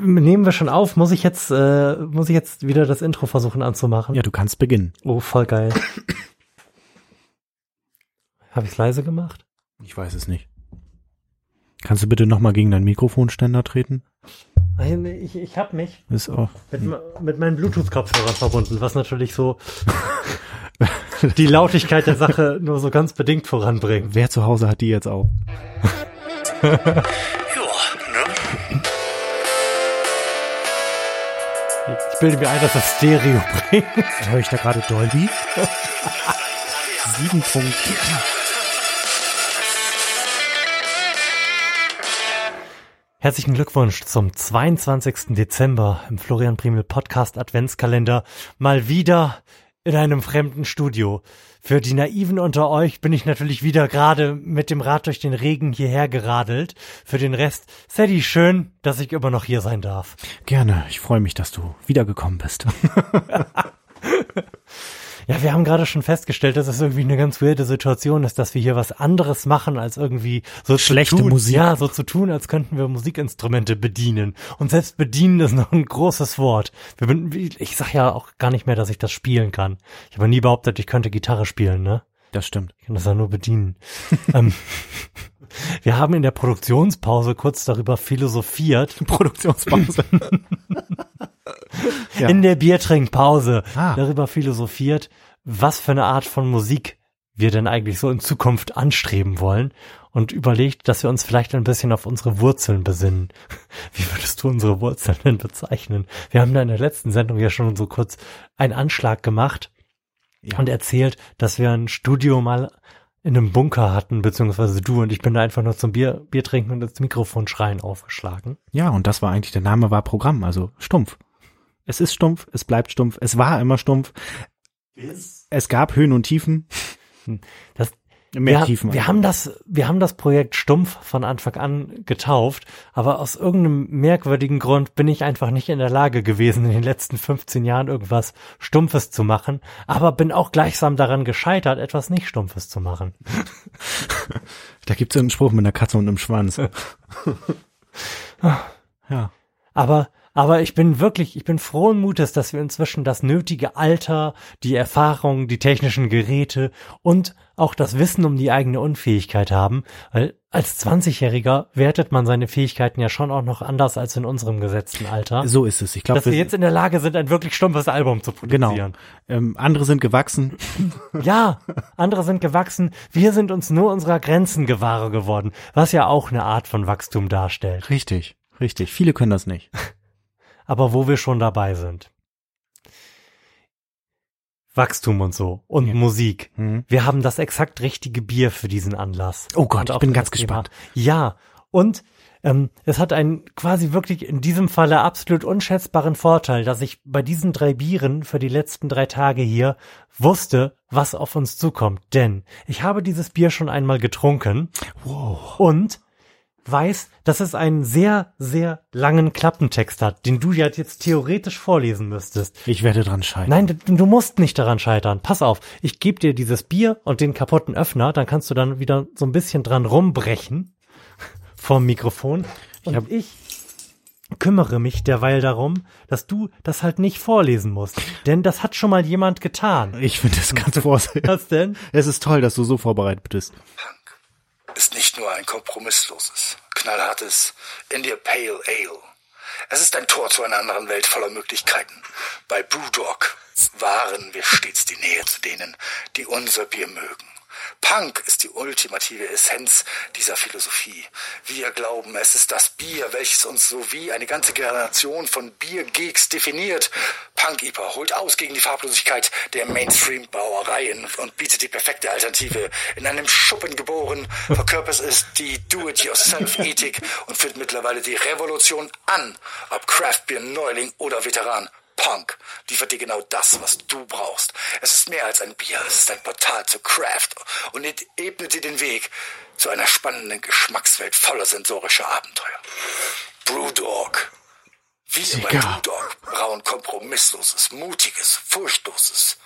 nehmen wir schon auf. Muss ich jetzt, äh, muss ich jetzt wieder das Intro versuchen anzumachen? Ja, du kannst beginnen. Oh, voll geil. Habe ich leise gemacht? Ich weiß es nicht. Kannst du bitte nochmal gegen deinen Mikrofonständer treten? Nein, Ich, ich habe mich Ist auch. mit, me- mit meinen Bluetooth-Kopfhörern verbunden, was natürlich so die Lautigkeit der Sache nur so ganz bedingt voranbringt. Wer zu Hause hat die jetzt auch? Ich bilde mir ein, dass das Stereo bringt. Höre ich da gerade Dolby? Sieben Punkt. Herzlichen Glückwunsch zum 22. Dezember im Florian Primel Podcast Adventskalender. Mal wieder in einem fremden Studio. Für die Naiven unter euch bin ich natürlich wieder gerade mit dem Rad durch den Regen hierher geradelt. Für den Rest, Sadie, schön, dass ich immer noch hier sein darf. Gerne. Ich freue mich, dass du wiedergekommen bist. Ja, wir haben gerade schon festgestellt, dass es irgendwie eine ganz weirde Situation ist, dass wir hier was anderes machen, als irgendwie so Schlechte tun, Musik. Ja, so zu tun, als könnten wir Musikinstrumente bedienen. Und selbst bedienen ist noch ein großes Wort. Wir ich sag ja auch gar nicht mehr, dass ich das spielen kann. Ich habe nie behauptet, ich könnte Gitarre spielen, ne? Das stimmt. Ich kann das ja nur bedienen. ähm, wir haben in der Produktionspause kurz darüber philosophiert. Produktionspause. Ja. In der Biertrinkpause Ah. darüber philosophiert, was für eine Art von Musik wir denn eigentlich so in Zukunft anstreben wollen und überlegt, dass wir uns vielleicht ein bisschen auf unsere Wurzeln besinnen. Wie würdest du unsere Wurzeln denn bezeichnen? Wir haben da in der letzten Sendung ja schon so kurz einen Anschlag gemacht Ja. und erzählt, dass wir ein Studio mal in einem Bunker hatten, beziehungsweise du und ich bin da einfach nur zum Bier, Bier trinken und ins Mikrofon schreien aufgeschlagen. Ja, und das war eigentlich, der Name war Programm, also stumpf. Es ist stumpf, es bleibt stumpf, es war immer stumpf. Es gab Höhen und Tiefen. Das, Mehr wir, Tiefen. Wir haben das, wir haben das Projekt Stumpf von Anfang an getauft, aber aus irgendeinem merkwürdigen Grund bin ich einfach nicht in der Lage gewesen, in den letzten 15 Jahren irgendwas Stumpfes zu machen, aber bin auch gleichsam daran gescheitert, etwas nicht Stumpfes zu machen. Da gibt's so einen Spruch mit einer Katze und einem Schwanz. ja. Aber, aber ich bin wirklich, ich bin frohen Mutes, dass wir inzwischen das nötige Alter, die Erfahrung, die technischen Geräte und auch das Wissen um die eigene Unfähigkeit haben, weil als 20-Jähriger wertet man seine Fähigkeiten ja schon auch noch anders als in unserem gesetzten Alter. So ist es. Ich glaube, dass wir jetzt in der Lage sind, ein wirklich stumpfes Album zu genau. produzieren. Ähm, andere sind gewachsen. Ja, andere sind gewachsen. Wir sind uns nur unserer Grenzen gewahre geworden, was ja auch eine Art von Wachstum darstellt. Richtig, richtig. Viele können das nicht. aber wo wir schon dabei sind. Wachstum und so und Ja. Musik. Mhm. Wir haben das exakt richtige Bier für diesen Anlass. Oh Gott, ich bin ganz Thema. gespannt. Ja, und ähm, es hat einen quasi wirklich in diesem Falle absolut unschätzbaren Vorteil, dass ich bei diesen drei Bieren für die letzten drei Tage hier wusste, was auf uns zukommt. Denn ich habe dieses Bier schon einmal getrunken Wow. und weiß, dass es einen sehr, sehr langen Klappentext hat, den du ja jetzt theoretisch vorlesen müsstest. Ich werde dran scheitern. Nein, du, du musst nicht daran scheitern. Pass auf, ich gebe dir dieses Bier und den kaputten Öffner, dann kannst du dann wieder so ein bisschen dran rumbrechen vorm Mikrofon. Und hab- ich kümmere mich derweil darum, dass du das halt nicht vorlesen musst. Denn das hat schon mal jemand getan. Ich finde das ganz vorsichtig. Was denn? Es ist toll, dass du so vorbereitet bist. Nicht nur ein kompromissloses, knallhartes India Pale Ale. Es ist ein Tor zu einer anderen Welt voller Möglichkeiten. Bei Brewdog wahren wir stets die Nähe zu denen, die unser Bier mögen. Punk ist die ultimative Essenz dieser Philosophie. Wir glauben, es ist das Bier, welches uns sowie eine ganze Generation von Biergeeks definiert. Punk IPA holt aus gegen die Farblosigkeit der Mainstream-Brauereien und bietet die perfekte Alternative. In einem Schuppen geboren, verkörpert es die Do-it-yourself-Ethik und führt mittlerweile die Revolution an. Ob Craftbeer, Neuling oder Veteran. Punk liefert dir genau das, was du brauchst. Es ist mehr als ein Bier, es ist ein Portal zu Craft und ebnet dir den Weg zu einer spannenden Geschmackswelt voller sensorischer Abenteuer. Brewdog. Wir bei Sieger. Brewdog brauen kompromissloses, mutiges, furchtloses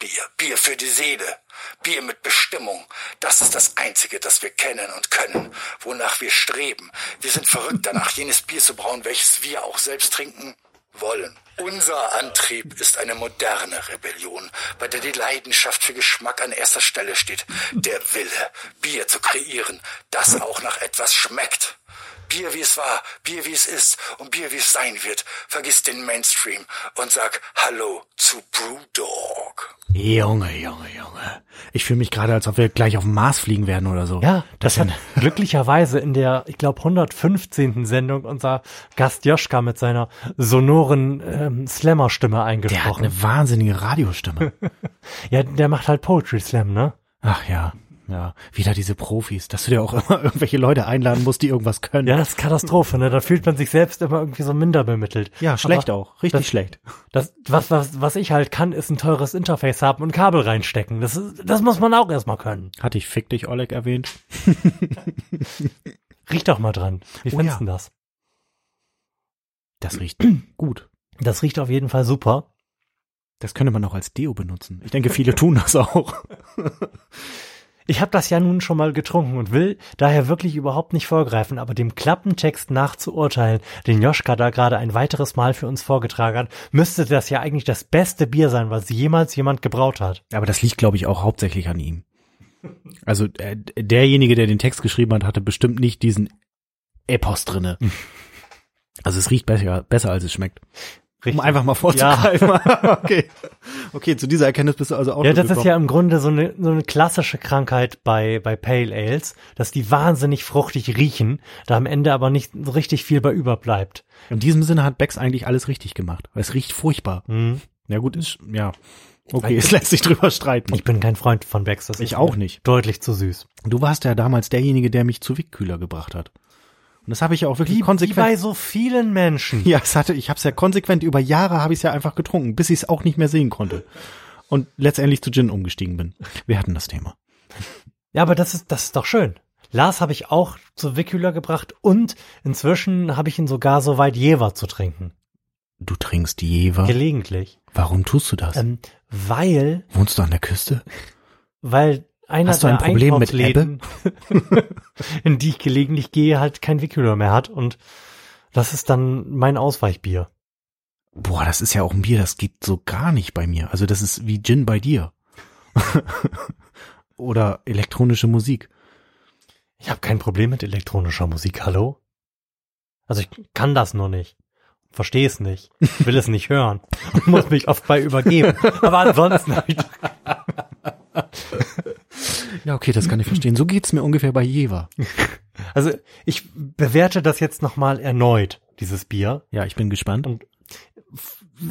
Bier. Bier für die Seele. Bier mit Bestimmung. Das ist das Einzige, das wir kennen und können, wonach wir streben. Wir sind verrückt danach, jenes Bier zu brauen, welches wir auch selbst trinken wollen. Unser Antrieb ist eine moderne Rebellion, bei der die Leidenschaft für Geschmack an erster Stelle steht. Der Wille, Bier zu kreieren, das auch nach etwas schmeckt. Bier wie es war, Bier wie es ist und Bier wie es sein wird. Vergiss den Mainstream und sag Hallo zu Brewdog. Junge, Junge, Junge. Ich fühle mich gerade, als ob wir gleich auf den Mars fliegen werden oder so. Ja, das hat glücklicherweise in der, ich glaube, 115. Sendung unser Gast Joschka mit seiner sonoren ähm, Slammer-Stimme Der hat eingesprochen. eine wahnsinnige Radiostimme. ja, der macht halt Poetry Slam, ne? Ach ja, ja. Wieder diese Profis, dass du dir auch immer irgendwelche Leute einladen musst, die irgendwas können. Ja, das ist Katastrophe, ne? Da fühlt man sich selbst immer irgendwie so minder bemittelt. Ja, schlecht Aber auch. Richtig das- schlecht. Das, was, was, was ich halt kann, ist ein teures Interface haben und Kabel reinstecken. Das, ist, das muss man auch erstmal können. Hatte ich Fick dich, Oleg, erwähnt? Riech doch mal dran. Wie Oh findest ja. du das? Das riecht gut. Das riecht auf jeden Fall super. Das könnte man auch als Deo benutzen. Ich denke, viele tun das auch. Ich habe das ja nun schon mal getrunken und will daher wirklich überhaupt nicht vorgreifen, aber dem Klappentext nach zu urteilen, den Joschka da gerade ein weiteres Mal für uns vorgetragen hat, müsste das ja eigentlich das beste Bier sein, was jemals jemand gebraut hat. Aber das liegt, glaube ich, auch hauptsächlich an ihm. Also äh, derjenige, der den Text geschrieben hat, hatte bestimmt nicht diesen Epos drinne. Also es riecht besser, besser als es schmeckt. Um einfach mal vorzugreifen. okay. Okay, zu dieser Erkenntnis bist du also auch Ja, das ist ja im Grunde so eine, so eine klassische Krankheit bei, bei Pale Ales, dass die wahnsinnig fruchtig riechen, da am Ende aber nicht so richtig viel bei überbleibt. In diesem Sinne hat Becks eigentlich alles richtig gemacht. weil Es riecht furchtbar. Hm. Ja gut, ist, ja. Okay, es lässt sich drüber streiten. Ich bin kein Freund von Becks, das Ich ist auch nicht. Deutlich zu süß. Du warst ja damals derjenige, der mich zu Wickkühler gebracht hat. Und das habe ich ja auch wirklich Wie, wie konsequent. bei so vielen Menschen. Ja, es hatte, ich habe es ja konsequent über Jahre habe ich es ja einfach getrunken, bis ich es auch nicht mehr sehen konnte. Und letztendlich zu Gin umgestiegen bin. Wir hatten das Thema. Ja, aber das ist, das ist doch schön. Lars habe ich auch zu Wickhüler gebracht und inzwischen habe ich ihn sogar so weit Jever zu trinken. Du trinkst Jever. Gelegentlich. Warum tust du das? Ähm, weil, Wohnst du an der Küste? weil einer Hast du ein Problem mit Einkaufsläden, in die ich gelegentlich gehe, halt kein Wickhüler mehr hat und das ist dann mein Ausweichbier. Boah, das ist ja auch ein Bier, das geht so gar nicht bei mir. Also das ist wie Gin bei dir. Oder elektronische Musik. Ich habe kein Problem mit elektronischer Musik, hallo? Also ich kann das nur nicht. Verstehe es nicht. Will es nicht hören. Muss mich oft bei übergeben. Aber ansonsten Ja, okay, das kann ich verstehen. So geht's mir ungefähr bei Jever. Also ich bewerte das jetzt nochmal erneut, dieses Bier. Ja, ich bin gespannt. Und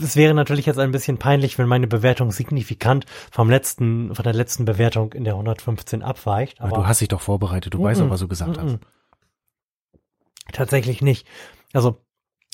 es wäre natürlich jetzt ein bisschen peinlich, wenn meine Bewertung signifikant vom letzten, von der letzten Bewertung in der 115 abweicht. Aber Aber du hast dich doch vorbereitet. Du weißt doch, was du gesagt hast. Mhm. Tatsächlich nicht. Also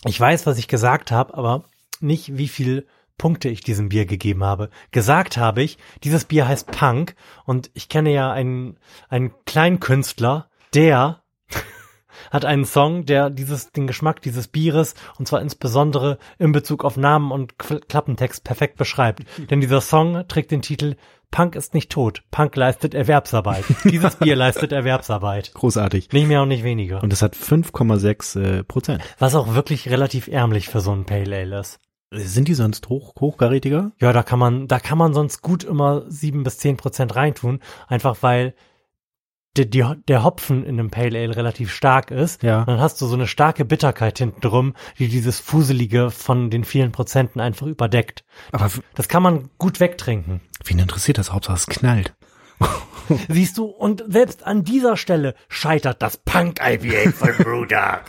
ich weiß, was ich gesagt habe, aber nicht, wie viel Punkte ich diesem Bier gegeben habe. Gesagt habe ich, dieses Bier heißt Punk und ich kenne ja einen, einen Kleinkünstler, der hat einen Song, der dieses, den Geschmack dieses Bieres und zwar insbesondere in Bezug auf Namen und Klappentext perfekt beschreibt. Denn dieser Song trägt den Titel Punk ist nicht tot, Punk leistet Erwerbsarbeit. Dieses Bier leistet Erwerbsarbeit. Großartig. Nicht mehr und nicht weniger. Und es hat 5,6 äh, Prozent. Was auch wirklich relativ ärmlich für so ein Pale Ale ist. Sind die sonst hoch, hochkarätiger? Ja, da kann man, da kann man sonst gut immer sieben bis zehn Prozent reintun, einfach weil die, die, der Hopfen in einem Pale Ale relativ stark ist. Ja. Und dann hast du so eine starke Bitterkeit hinten drum, die dieses Fuselige von den vielen Prozenten einfach überdeckt. Aber Das kann man gut wegtrinken. wen interessiert das? Hauptsache es knallt. Siehst du, und selbst an dieser Stelle scheitert das Punk IPA von Brewdog.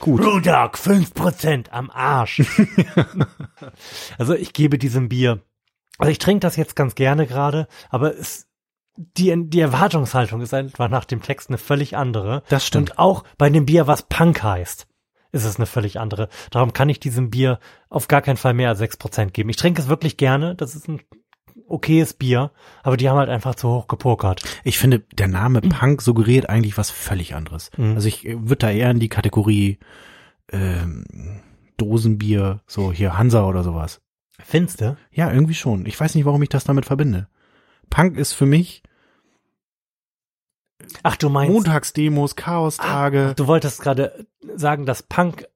Gut. Brewdog, 5% am Arsch. also ich gebe diesem Bier, also ich trinke das jetzt ganz gerne gerade, aber es, die, die Erwartungshaltung ist einfach nach dem Text eine völlig andere. Das stimmt. Und auch bei dem Bier, was Punk heißt, ist es eine völlig andere. Darum kann ich diesem Bier auf gar keinen Fall mehr als 6% geben. Ich trinke es wirklich gerne, das ist ein okayes Bier, aber die haben halt einfach zu hoch gepokert. Ich finde, der Name Punk suggeriert eigentlich was völlig anderes. Mhm. Also ich würde da eher in die Kategorie ähm, Dosenbier, so hier Hansa oder sowas. Findste? Ja, irgendwie schon. Ich weiß nicht, warum ich das damit verbinde. Punk ist für mich Ach, du meinst, Montagsdemos, Chaostage. ah, du wolltest gerade sagen, dass Punk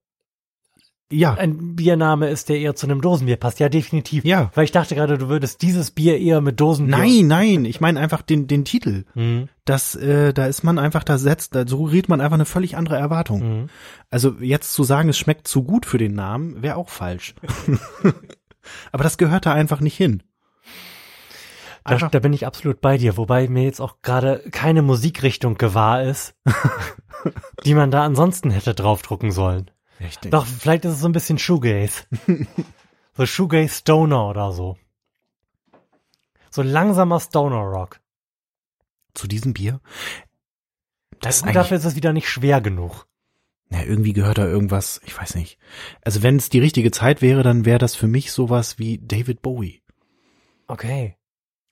ja, ein Biername ist, der eher zu einem Dosenbier passt. Ja, definitiv. Ja. Weil ich dachte gerade, du würdest dieses Bier eher mit Dosenbier. nein, nein, ich meine einfach den den Titel. Mhm. Das äh, da ist man einfach da setzt, da suggeriert man einfach eine völlig andere Erwartung. Mhm. Also jetzt zu sagen, es schmeckt zu gut für den Namen, wäre auch falsch. Aber das gehört da einfach nicht hin. Da, da bin ich absolut bei dir, wobei mir jetzt auch gerade keine Musikrichtung gewahr ist, die man da ansonsten hätte draufdrucken sollen. Richtig. Doch, vielleicht ist es so ein bisschen Shoegaze. so Shoegaze Stoner oder so. So langsamer Stoner Rock. Zu diesem Bier. Das ist Und eigentlich, dafür ist es wieder nicht schwer genug. ja, irgendwie gehört da irgendwas, ich weiß nicht. Also wenn es die richtige Zeit wäre, dann wäre das für mich sowas wie David Bowie. Okay.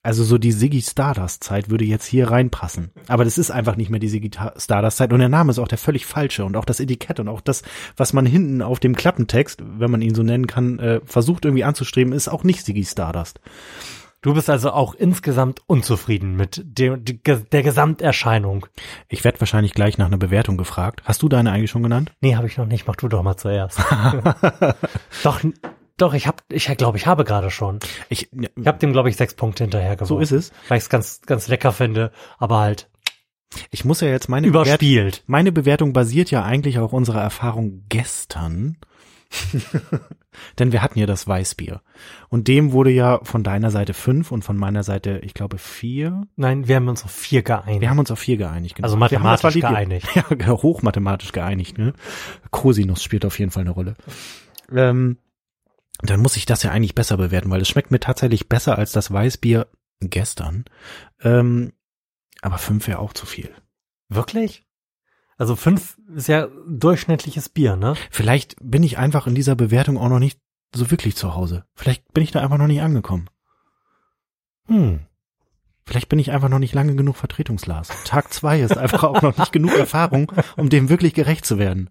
Also so die Ziggy Stardust Zeit würde jetzt hier reinpassen. Aber das ist einfach nicht mehr die Ziggy Ta- Stardust Zeit und der Name ist auch der völlig falsche und auch das Etikett und auch das, was man hinten auf dem Klappentext, wenn man ihn so nennen kann, äh, versucht irgendwie anzustreben, ist auch nicht Ziggy Stardust. Du bist also auch insgesamt unzufrieden mit der, der Gesamterscheinung. Ich werde wahrscheinlich gleich nach einer Bewertung gefragt. Hast du deine eigentlich schon genannt? Nee, habe ich noch nicht. Mach du doch mal zuerst. doch, doch, ich hab, ich glaube, ich habe gerade schon. Ich, Ich habe dem, glaube ich, sechs Punkte hinterher so ist es. Weil ich es ganz, ganz lecker finde, aber halt Ich muss ja jetzt meine Bewert- überspielt. Meine Bewertung basiert ja eigentlich auf unserer Erfahrung gestern. Denn wir hatten ja das Weißbier. Und dem wurde ja von deiner Seite fünf und von meiner Seite, ich glaube, vier. Nein, wir haben uns auf vier geeinigt. Wir haben uns auf vier geeinigt. Genau. Also mathematisch lieb- Ja, genau, hochmathematisch geeinigt. Ne? Cosinus spielt auf jeden Fall eine Rolle. Ähm, dann muss ich das ja eigentlich besser bewerten, weil es schmeckt mir tatsächlich besser als das Weißbier gestern. Ähm, aber fünf wäre auch zu viel. Wirklich? Also fünf ist ja durchschnittliches Bier, ne? Vielleicht bin ich einfach in dieser Bewertung auch noch nicht so wirklich zu Hause. Vielleicht bin ich da einfach noch nicht angekommen. Hm. Vielleicht bin ich einfach noch nicht lange genug Vertretungslas. Tag zwei ist einfach auch noch nicht genug Erfahrung, um dem wirklich gerecht zu werden.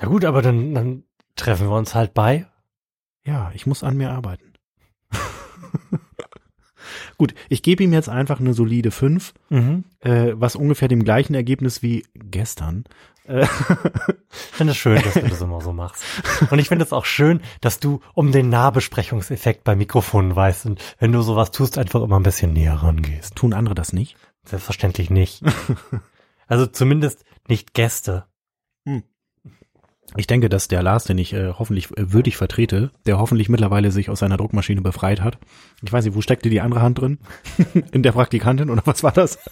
Ja gut, aber dann, dann treffen wir uns halt bei. Ja, ich muss an mir arbeiten. Gut, ich gebe ihm jetzt einfach eine solide fünf, Mhm. äh, was ungefähr dem gleichen Ergebnis wie gestern. Äh, Ich finde es schön, dass du das immer so machst. Und ich finde es auch schön, dass du um den Nahbesprechungseffekt bei Mikrofonen weißt und wenn du sowas tust, einfach immer ein bisschen näher rangehst. tun andere das nicht? Selbstverständlich nicht. Also zumindest nicht Gäste. Ich denke, dass der Lars, den ich äh, hoffentlich äh, würdig vertrete, der hoffentlich mittlerweile sich aus seiner Druckmaschine befreit hat. Ich weiß nicht, wo steckte die andere Hand drin? In der Praktikantin oder was war das?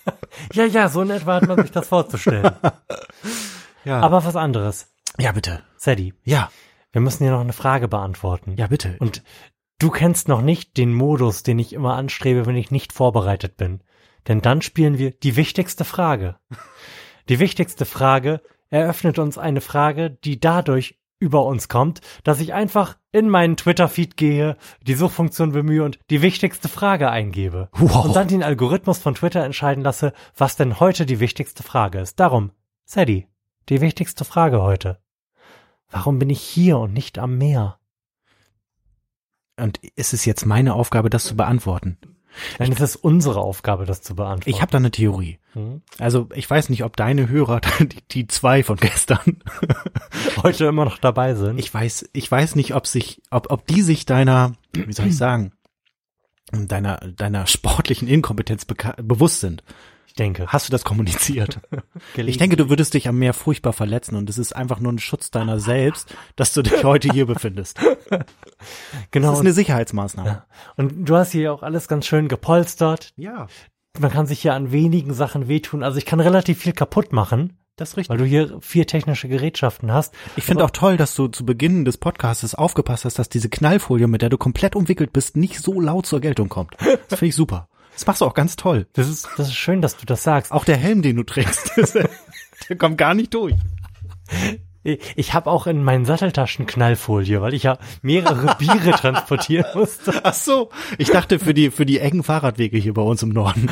Ja, ja, so in etwa hat man sich das vorzustellen. Ja. Aber was anderes. ja, bitte. Sadie, Ja, wir müssen dir noch eine Frage beantworten. ja, bitte. Und du kennst noch nicht den Modus, den ich immer anstrebe, wenn ich nicht vorbereitet bin. Denn dann spielen wir die wichtigste Frage. Die wichtigste Frage eröffnet uns eine Frage, die dadurch über uns kommt, dass ich einfach in meinen Twitter-Feed gehe, die Suchfunktion bemühe und die wichtigste Frage eingebe. Wow. Und dann den Algorithmus von Twitter entscheiden lasse, was denn heute die wichtigste Frage ist. Darum, Sadie, die wichtigste Frage heute. Warum bin ich hier und nicht am Meer? Und ist es jetzt meine Aufgabe, das zu beantworten? Nein, es ist unsere Aufgabe, das zu beantworten. Ich habe da eine Theorie. Hm? Also ich weiß nicht, ob deine Hörer, die, die zwei von gestern, heute immer noch dabei sind. ich weiß, ich weiß nicht, ob sich, ob, ob die sich deiner, wie soll ich sagen, deiner, deiner sportlichen Inkompetenz bewusst sind. Ich denke. Hast du das kommuniziert? Ich denke, du würdest dich am Meer furchtbar verletzen und es ist einfach nur ein Schutz deiner selbst, dass du dich heute hier befindest. Das genau. ist eine Sicherheitsmaßnahme. und du hast hier auch alles ganz schön gepolstert. Ja, Man kann sich hier an wenigen Sachen wehtun. Also ich kann relativ viel kaputt machen, das ist richtig. weil du hier vier technische Gerätschaften hast. Ich finde auch toll, dass du zu Beginn des Podcasts aufgepasst hast, dass diese Knallfolie, mit der du komplett umwickelt bist, nicht so laut zur Geltung kommt. Das finde ich super. Das machst du auch ganz toll. Das ist, das ist schön, dass du das sagst. Auch der Helm, den du trägst, der kommt gar nicht durch. Ich habe auch in meinen Satteltaschen Knallfolie, weil ich ja mehrere Biere transportieren musste. Ach so. Ich dachte für die, für die engen Fahrradwege hier bei uns im Norden.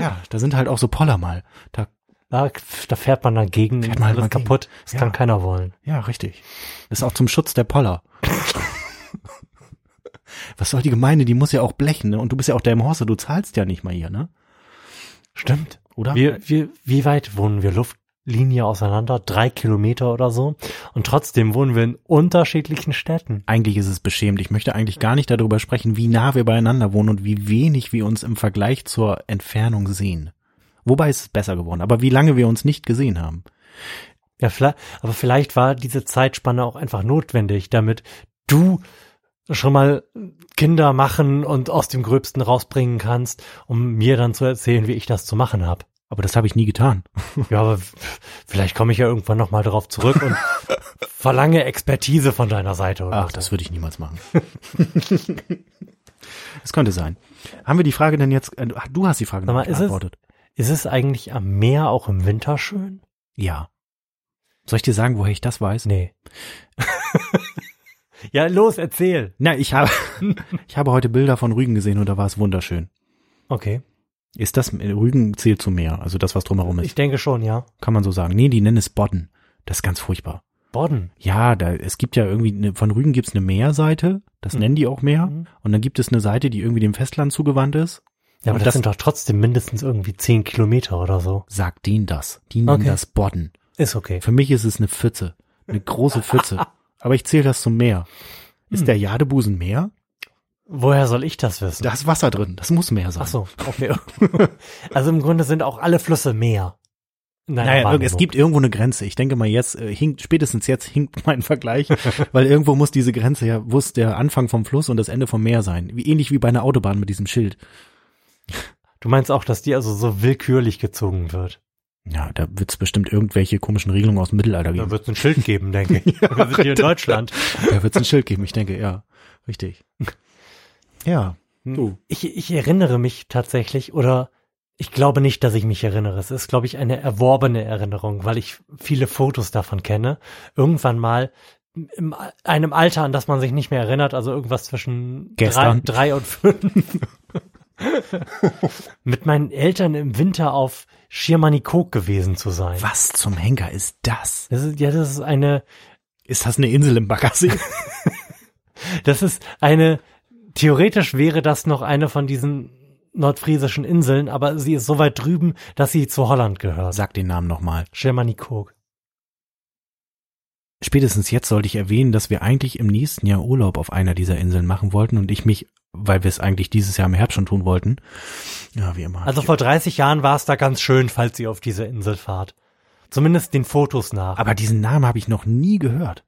Ja, da sind halt auch so Poller mal. Da, Da, da fährt man dagegen, Fährt man alles mal gegen. kaputt. Das Ja. kann keiner wollen. ja, richtig. Ist auch zum Schutz der Poller. Was soll die Gemeinde? Die muss ja auch blechen, ne? Und du bist ja auch der im Horse, du zahlst ja nicht mal hier, ne? Stimmt. Oder? Wir, wir, wie weit wohnen wir Luftlinie auseinander? Drei Kilometer oder so. Und trotzdem wohnen wir in unterschiedlichen Städten. eigentlich ist es beschämend. Ich möchte eigentlich gar nicht darüber sprechen, wie nah wir beieinander wohnen und wie wenig wir uns im Vergleich zur Entfernung sehen. Wobei es ist besser geworden, aber wie lange wir uns nicht gesehen haben. Ja, vielleicht, aber vielleicht war diese Zeitspanne auch einfach notwendig, damit du schon mal Kinder machen und aus dem Gröbsten rausbringen kannst, um mir dann zu erzählen, wie ich das zu machen habe. Aber das habe ich nie getan. Ja, aber vielleicht komme ich ja irgendwann noch mal darauf zurück und verlange Expertise von deiner Seite. Oder Ach, so. das würde ich niemals machen. Das könnte sein. Haben wir die Frage denn jetzt, äh, du hast die Frage mal, noch nicht ist es- beantwortet. Ist es eigentlich am Meer auch im Winter schön? Ja. Soll ich dir sagen, woher ich das weiß? Nee. Ja, los, erzähl. Na, ich habe, ich habe heute Bilder von Rügen gesehen und da war es wunderschön. Okay. Ist das, Rügen zählt zu Meer, also das, was drumherum Ich ist. denke schon, ja. Kann man so sagen. Nee, die nennen es Bodden. Das ist ganz furchtbar. Bodden. Ja, da, es gibt ja irgendwie, eine, von Rügen gibt's eine Meerseite, das Mhm. nennen die auch Meer. Mhm. Und dann gibt es eine Seite, die irgendwie dem Festland zugewandt ist. Ja, aber das, das- sind doch trotzdem mindestens irgendwie zehn Kilometer oder so. Sagt denen das. Die nennen Okay. das Bodden. Ist okay. Für mich ist es eine Pfütze. Eine große Pfütze. Aber ich zähle das zum Meer. Ist Hm. der Jadebusen Meer? Woher soll ich das wissen? Da ist Wasser drin. Das muss Meer sein. Ach so, okay. also im Grunde sind auch alle Flüsse Meer. Naja, Wahrnehmung. es gibt irgendwo eine Grenze. Ich denke mal jetzt, äh, hinkt, spätestens jetzt hinkt mein Vergleich, weil irgendwo muss diese Grenze ja, muss der Anfang vom Fluss und das Ende vom Meer sein. Wie, ähnlich wie bei einer Autobahn mit diesem Schild. Du meinst auch, dass die also so willkürlich gezogen wird? Ja, da wird's bestimmt irgendwelche komischen Regelungen aus dem Mittelalter Da geben. wird es ein Schild geben, denke ich. Wir sind hier in Deutschland. Da wird's ein Schild geben, ich denke, ja. Richtig. Ja. Du. Ich, ich erinnere mich tatsächlich, oder ich glaube nicht, dass ich mich erinnere. Es ist, glaube ich, eine erworbene Erinnerung, weil ich viele Fotos davon kenne. Irgendwann mal in einem Alter, an das man sich nicht mehr erinnert, also irgendwas zwischen drei, drei und fünf. mit meinen Eltern im Winter auf Schirmanikok gewesen zu sein. Was zum Henker ist das? Das ist, ja, das ist eine, Ist das eine Insel im Baggersee? das ist eine, theoretisch wäre das noch eine von diesen nordfriesischen Inseln, aber sie ist so weit drüben, dass sie zu Holland gehört. Sag den Namen nochmal. Schirmanikok. Spätestens jetzt sollte ich erwähnen, dass wir eigentlich im nächsten Jahr Urlaub auf einer dieser Inseln machen wollten und ich mich, weil wir es eigentlich dieses Jahr im Herbst schon tun wollten. Ja, wie immer. Also vor 30 Jahren war es da ganz schön, falls ihr auf diese Insel fahrt. Zumindest den Fotos nach. aber diesen Namen habe ich noch nie gehört.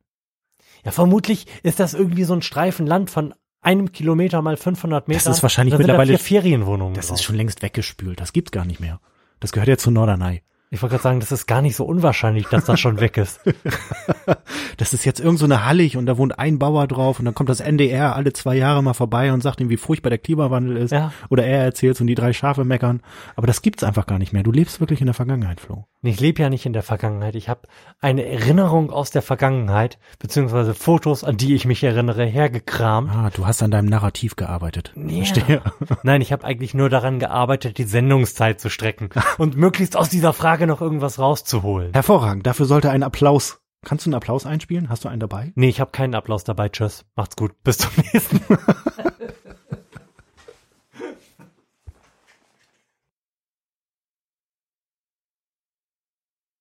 ja, vermutlich ist das irgendwie so ein Streifen Land von einem Kilometer mal 500 Meter. ist wahrscheinlich da da mittlerweile- vier Ferienwohnungen. Das drauf. ist schon längst weggespült. Das gibt's gar nicht mehr. Das gehört ja zu Norderney. Ich wollte gerade sagen, das ist gar nicht so unwahrscheinlich, dass das schon weg ist. Das ist jetzt irgend so eine Hallig und da wohnt ein Bauer drauf und dann kommt das NDR alle zwei Jahre mal vorbei und sagt ihm, wie furchtbar der Klimawandel ist. Ja. Oder er erzählt und die drei Schafe meckern. Aber das gibt's einfach gar nicht mehr. Du lebst wirklich in der Vergangenheit, Flo. Ich lebe ja nicht in der Vergangenheit. Ich habe eine Erinnerung aus der Vergangenheit, beziehungsweise Fotos, an die ich mich erinnere, hergekramt. Ah, du hast an deinem Narrativ gearbeitet. Ja. Verstehe. Nein, ich habe eigentlich nur daran gearbeitet, die Sendungszeit zu strecken und möglichst aus dieser Frage noch irgendwas rauszuholen. Hervorragend. Dafür sollte ein Applaus. Kannst du einen Applaus einspielen? Hast du einen dabei? Nee, ich habe keinen Applaus dabei. Tschüss. Macht's gut. Bis zum nächsten Mal.